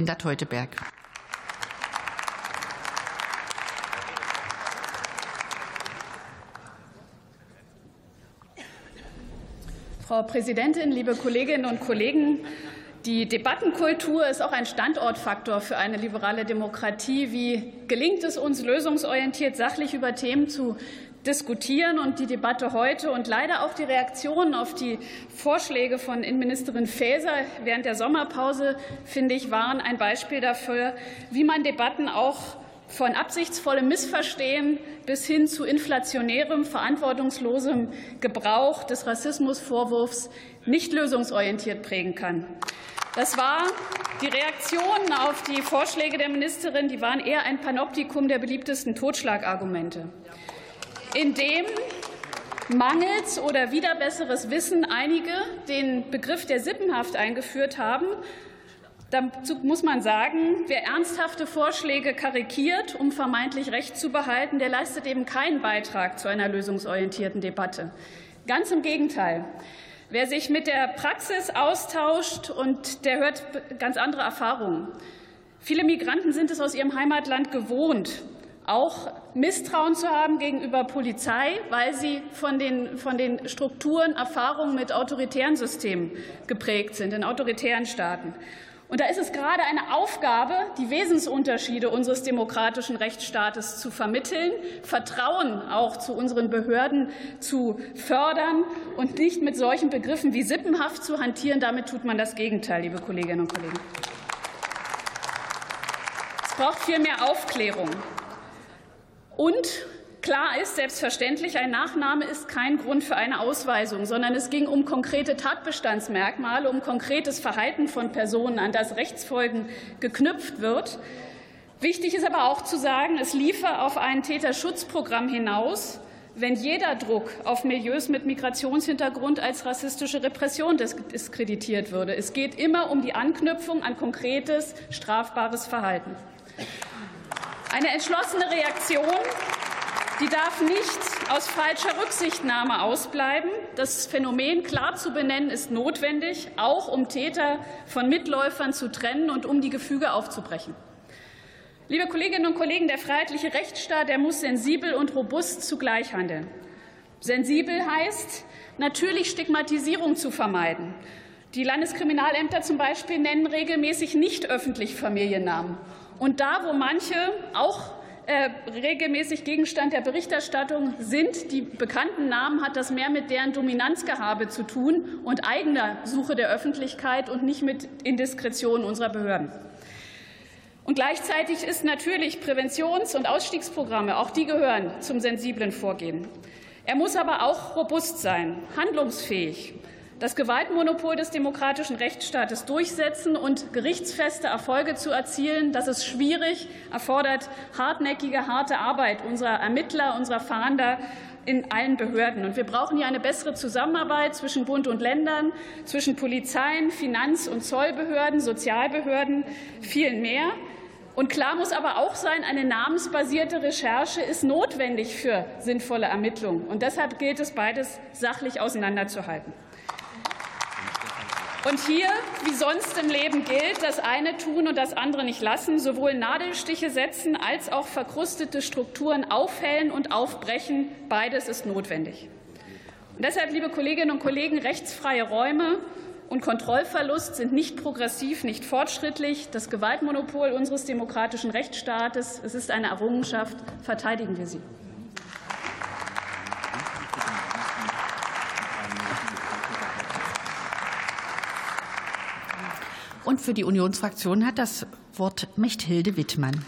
Linda Teuteberg. Frau Präsidentin, liebe Kolleginnen und Kollegen! Die Debattenkultur ist auch ein Standortfaktor für eine liberale Demokratie. Wie gelingt es uns, lösungsorientiert sachlich über Themen zu diskutieren und die Debatte heute und leider auch die Reaktionen auf die Vorschläge von Innenministerin Faeser während der Sommerpause, finde ich, waren ein Beispiel dafür, wie man Debatten auch von absichtsvollem Missverstehen bis hin zu inflationärem, verantwortungslosem Gebrauch des Rassismusvorwurfs nicht lösungsorientiert prägen kann. Das war die Reaktionen auf die Vorschläge der Ministerin, die waren eher ein Panoptikum der beliebtesten Totschlagargumente in dem mangels oder wieder besseres Wissen einige den Begriff der Sippenhaft eingeführt haben. Dazu muss man sagen, wer ernsthafte Vorschläge karikiert, um vermeintlich Recht zu behalten, der leistet eben keinen Beitrag zu einer lösungsorientierten Debatte. Ganz im Gegenteil. Wer sich mit der Praxis austauscht, und der hört ganz andere Erfahrungen. Viele Migranten sind es aus ihrem Heimatland gewohnt, auch Misstrauen zu haben gegenüber Polizei, weil sie von den, von den Strukturen, Erfahrungen mit autoritären Systemen geprägt sind, in autoritären Staaten. Und da ist es gerade eine Aufgabe, die Wesensunterschiede unseres demokratischen Rechtsstaates zu vermitteln, Vertrauen auch zu unseren Behörden zu fördern und nicht mit solchen Begriffen wie sippenhaft zu hantieren. Damit tut man das Gegenteil, liebe Kolleginnen und Kollegen. Es braucht viel mehr Aufklärung. Und Klar ist selbstverständlich, ein Nachname ist kein Grund für eine Ausweisung, sondern es ging um konkrete Tatbestandsmerkmale, um konkretes Verhalten von Personen, an das Rechtsfolgen geknüpft wird. Wichtig ist aber auch zu sagen, es liefe auf ein Täterschutzprogramm hinaus, wenn jeder Druck auf Milieus mit Migrationshintergrund als rassistische Repression diskreditiert würde. Es geht immer um die Anknüpfung an konkretes strafbares Verhalten. Eine entschlossene Reaktion, die darf nicht aus falscher Rücksichtnahme ausbleiben. Das Phänomen klar zu benennen ist notwendig, auch um Täter von Mitläufern zu trennen und um die Gefüge aufzubrechen. Liebe Kolleginnen und Kollegen, der freiheitliche Rechtsstaat der muss sensibel und robust zugleich handeln. Sensibel heißt natürlich Stigmatisierung zu vermeiden. Die Landeskriminalämter zum Beispiel nennen regelmäßig nicht öffentlich Familiennamen. Und da, wo manche auch äh, regelmäßig Gegenstand der Berichterstattung sind, die bekannten Namen, hat das mehr mit deren Dominanzgehabe zu tun und eigener Suche der Öffentlichkeit und nicht mit Indiskretion unserer Behörden. Und gleichzeitig ist natürlich Präventions- und Ausstiegsprogramme, auch die gehören zum sensiblen Vorgehen. Er muss aber auch robust sein, handlungsfähig das Gewaltmonopol des demokratischen Rechtsstaates durchsetzen und gerichtsfeste Erfolge zu erzielen. Das ist schwierig, erfordert hartnäckige, harte Arbeit unserer Ermittler, unserer Fahnder in allen Behörden. Und wir brauchen hier eine bessere Zusammenarbeit zwischen Bund und Ländern, zwischen Polizeien, Finanz- und Zollbehörden, Sozialbehörden, vielen mehr. Und klar muss aber auch sein, eine namensbasierte Recherche ist notwendig für sinnvolle Ermittlungen. Und deshalb gilt es, beides sachlich auseinanderzuhalten. Und hier, wie sonst im Leben gilt, das eine tun und das andere nicht lassen, sowohl Nadelstiche setzen als auch verkrustete Strukturen aufhellen und aufbrechen. Beides ist notwendig. Und deshalb, liebe Kolleginnen und Kollegen, rechtsfreie Räume und Kontrollverlust sind nicht progressiv, nicht fortschrittlich. Das Gewaltmonopol unseres demokratischen Rechtsstaates, es ist eine Errungenschaft. Verteidigen wir sie. Und für die Unionsfraktion hat das Wort Mechthilde Wittmann.